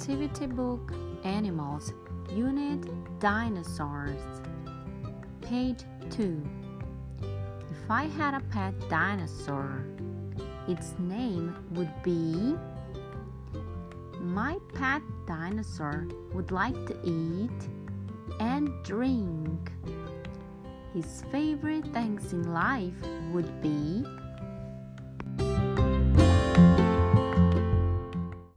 Activity Book Animals Unit Dinosaurs. Page 2 If I had a pet dinosaur, its name would be? My pet dinosaur would like to eat and drink. His favorite things in life would be